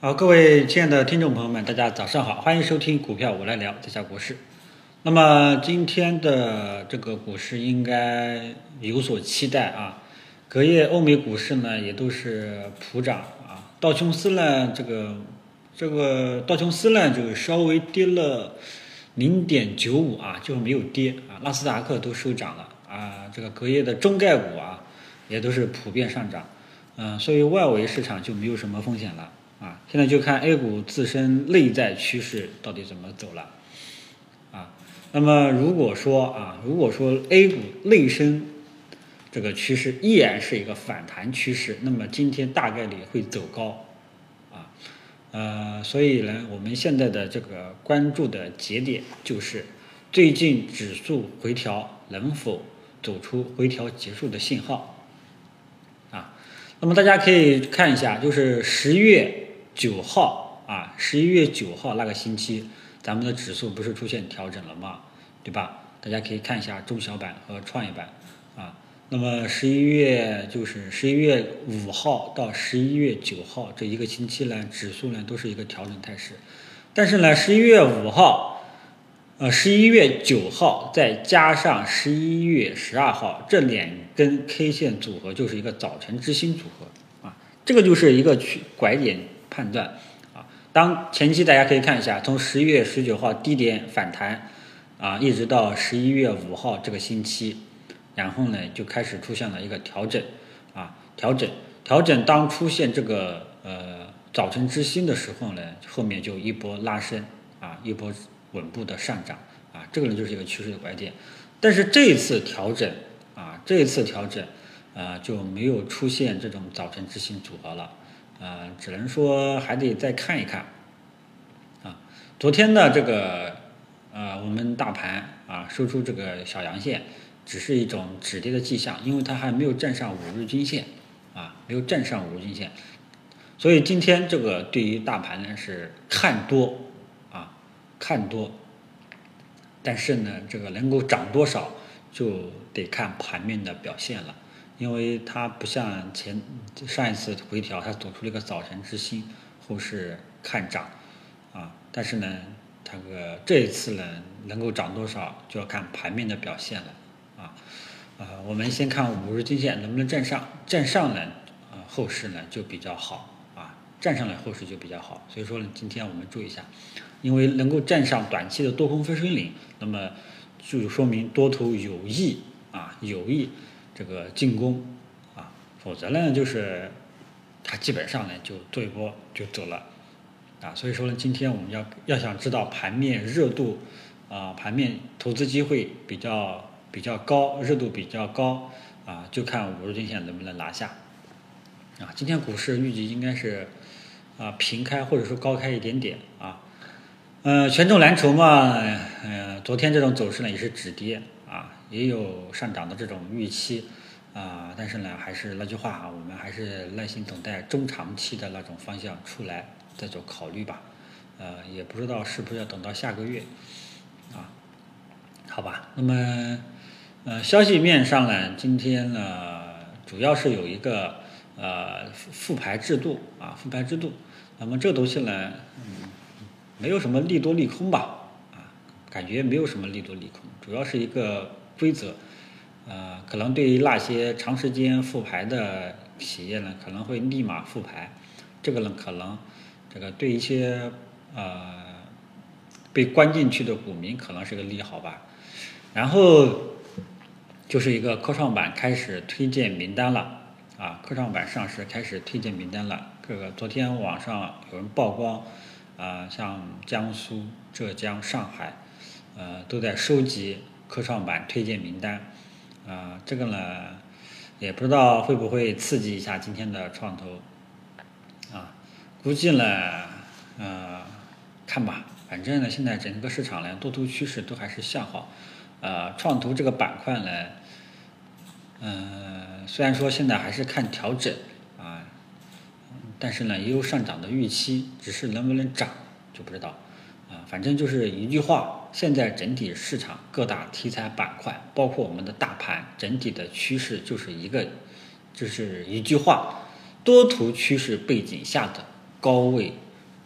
好，各位亲爱的听众朋友们，大家早上好，欢迎收听股票我来聊，这下股市。那么今天的这个股市应该有所期待啊。隔夜欧美股市呢也都是普涨啊，道琼斯呢这个这个道琼斯呢就稍微跌了零点九五啊，就没有跌啊。纳斯达克都收涨了啊，这个隔夜的中概股啊也都是普遍上涨，嗯，所以外围市场就没有什么风险了。啊，现在就看 A 股自身内在趋势到底怎么走了，啊，那么如果说啊，如果说 A 股内生这个趋势依然是一个反弹趋势，那么今天大概率会走高，啊，呃，所以呢，我们现在的这个关注的节点就是最近指数回调能否走出回调结束的信号，啊，那么大家可以看一下，就是十月。九号啊，十一月九号那个星期，咱们的指数不是出现调整了吗？对吧？大家可以看一下中小板和创业板啊。那么十一月就是十一月五号到十一月九号这一个星期呢，指数呢都是一个调整态势。但是呢，十一月五号，呃，十一月九号再加上十一月十二号这两根 K 线组合，就是一个早晨之星组合啊。这个就是一个去拐点。判断啊，当前期大家可以看一下，从十一月十九号低点反弹啊，一直到十一月五号这个星期，然后呢就开始出现了一个调整啊，调整调整，当出现这个呃早晨之星的时候呢，后面就一波拉升啊，一波稳步的上涨啊，这个呢就是一个趋势的拐点。但是这一次调整啊，这一次调整啊就没有出现这种早晨之星组合了。啊，只能说还得再看一看，啊，昨天的这个，呃，我们大盘啊收出这个小阳线，只是一种止跌的迹象，因为它还没有站上五日均线，啊，没有站上五日均线，所以今天这个对于大盘呢是看多，啊，看多，但是呢，这个能够涨多少就得看盘面的表现了。因为它不像前上一次回调，它走出了一个早晨之星，后市看涨，啊，但是呢，它个这一次呢，能够涨多少就要看盘面的表现了，啊，呃，我们先看五日均线能不能站上，站上呢，啊，后市呢就比较好，啊，站上来后市就比较好，所以说呢，今天我们注意一下，因为能够站上短期的多空分水岭，那么就说明多头有意，啊，有意。这个进攻啊，否则呢，就是它基本上呢就做一波就走了啊。所以说呢，今天我们要要想知道盘面热度啊，盘面投资机会比较比较高，热度比较高啊，就看五日均线能不能拿下啊。今天股市预计应该是啊平开或者说高开一点点啊。嗯，权重蓝筹嘛，嗯，昨天这种走势呢也是止跌。啊，也有上涨的这种预期，啊，但是呢，还是那句话啊，我们还是耐心等待中长期的那种方向出来再做考虑吧，呃，也不知道是不是要等到下个月，啊，好吧，那么，呃，消息面上呢，今天呢，主要是有一个呃复牌制度啊，复牌制度，那么这东西呢，嗯，没有什么利多利空吧。啊感觉没有什么利多利空，主要是一个规则，呃，可能对于那些长时间复牌的企业呢，可能会立马复牌，这个呢，可能这个对一些呃被关进去的股民可能是个利好吧。然后就是一个科创板开始推荐名单了，啊，科创板上市开始推荐名单了。这个昨天网上有人曝光，啊，像江苏、浙江、上海。呃，都在收集科创板推荐名单，啊，这个呢，也不知道会不会刺激一下今天的创投，啊，估计呢，呃，看吧，反正呢，现在整个市场呢，多头趋势都还是向好，呃，创投这个板块呢，嗯，虽然说现在还是看调整，啊，但是呢，也有上涨的预期，只是能不能涨就不知道。啊，反正就是一句话，现在整体市场各大题材板块，包括我们的大盘，整体的趋势就是一个，就是一句话，多头趋势背景下的高位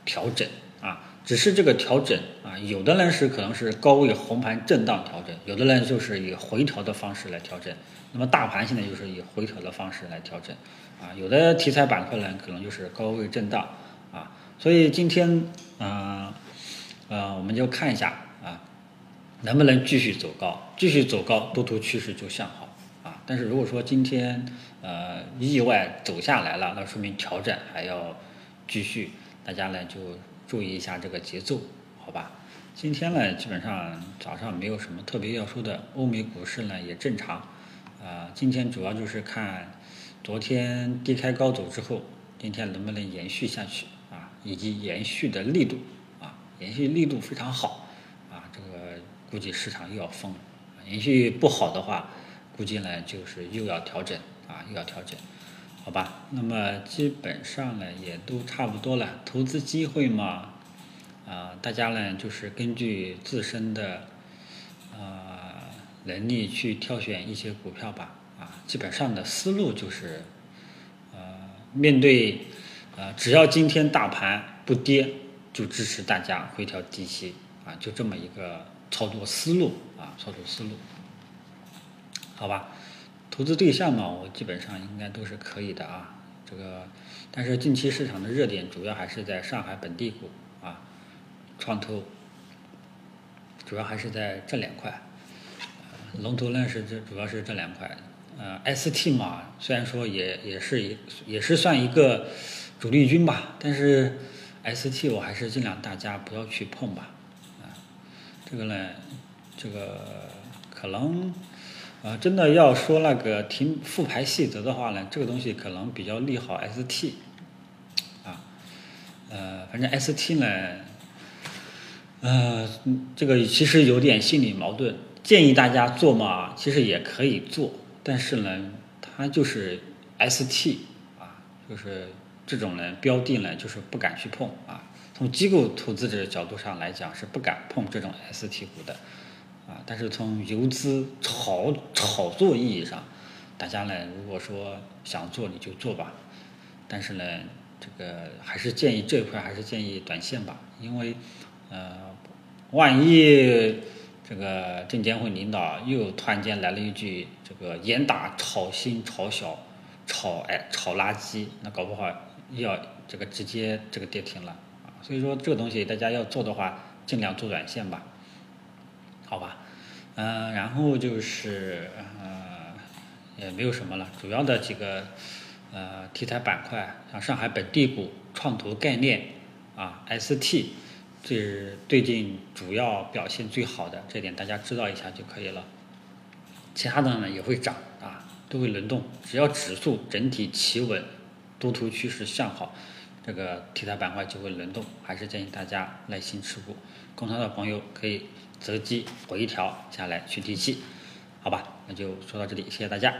调整啊，只是这个调整啊，有的人是可能是高位红盘震荡调整，有的人就是以回调的方式来调整。那么大盘现在就是以回调的方式来调整啊，有的题材板块呢可能就是高位震荡啊，所以今天啊我们就看一下啊能不能继续走高，继续走高多头趋势就向好啊。但是如果说今天呃意外走下来了，那说明调整还要继续。大家呢就注意一下这个节奏，好吧？今天呢基本上早上没有什么特别要说的，欧美股市呢也正常，啊，今天主要就是看昨天低开高走之后，今天能不能延续下去啊，以及延续的力度，延续力度非常好啊，这个估计市场又要疯了，延续不好的话，估计呢就是又要调整啊，又要调整。好吧，那么基本上呢也都差不多了。投资机会嘛，啊，大家呢就是根据自身的啊能力去挑选一些股票吧。啊，基本上的思路就是，呃，面对呃，只要今天大盘不跌，就支持大家回调低吸啊，就这么一个操作思路啊，操作思路，好吧。投资对象嘛，我基本上应该都是可以的啊。这个，但是近期市场的热点主要还是在上海本地股啊，创投，主要还是在这两块。龙头呢是这，主要是这两块。呃，ST 嘛，虽然说也也是一也是算一个主力军吧，但是 ST 我还是尽量大家不要去碰吧。啊，这个呢，这个可能。啊，真的要说那个停复牌细则的话呢，这个东西可能比较利好 ST，啊，呃，反正 ST 呢，呃，这个其实有点心理矛盾。建议大家做嘛，其实也可以做，但是呢，它就是 ST 啊，就是这种呢标的呢，就是不敢去碰啊。从机构投资者角度上来讲，是不敢碰这种 ST 股的。啊，但是从游资炒炒作意义上，大家呢，如果说想做你就做吧，但是呢，这个还是建议这一块还是建议短线吧，因为呃，万一这个证监会领导又突然间来了一句这个严打炒新炒小炒哎炒垃圾，那搞不好要这个直接这个跌停了啊，所以说这个东西大家要做的话，尽量做短线吧。好吧，嗯，然后就是呃，也没有什么了，主要的几个呃题材板块，像上海本地股、创投概念啊、ST，这是最近主要表现最好的，这点大家知道一下就可以了。其他的呢也会涨啊，都会轮动，只要指数整体企稳，多头趋势向好，这个题材板块就会轮动，还是建议大家耐心持股。空仓的朋友可以。择机回调下来去低吸，好吧，那就说到这里，谢谢大家。